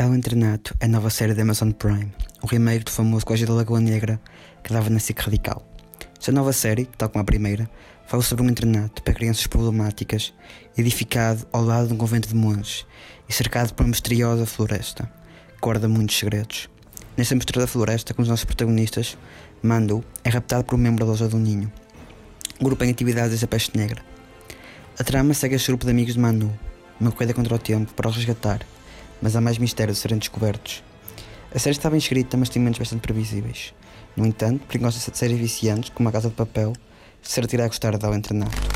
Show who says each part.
Speaker 1: É o Internato, a nova série da Amazon Prime, o remake do famoso Colégio da Lagoa Negra que dava na SIC Radical. Esta nova série, tal como a primeira, fala sobre um internato para crianças problemáticas, edificado ao lado de um convento de monges e cercado por uma misteriosa floresta, que guarda muitos segredos. Nesta misteriosa floresta, com os nossos protagonistas, Mando é raptado por um membro da loja do Ninho, um grupo em atividades da peste negra. A trama segue este grupo de amigos de Manu, uma corrida contra o tempo para o resgatar mas há mais mistérios a serem descobertos. A série está bem escrita, mas tem momentos bastante previsíveis. No entanto, gosta de séries viciantes, como A Casa de Papel, certo irá gostar de Ao Internato.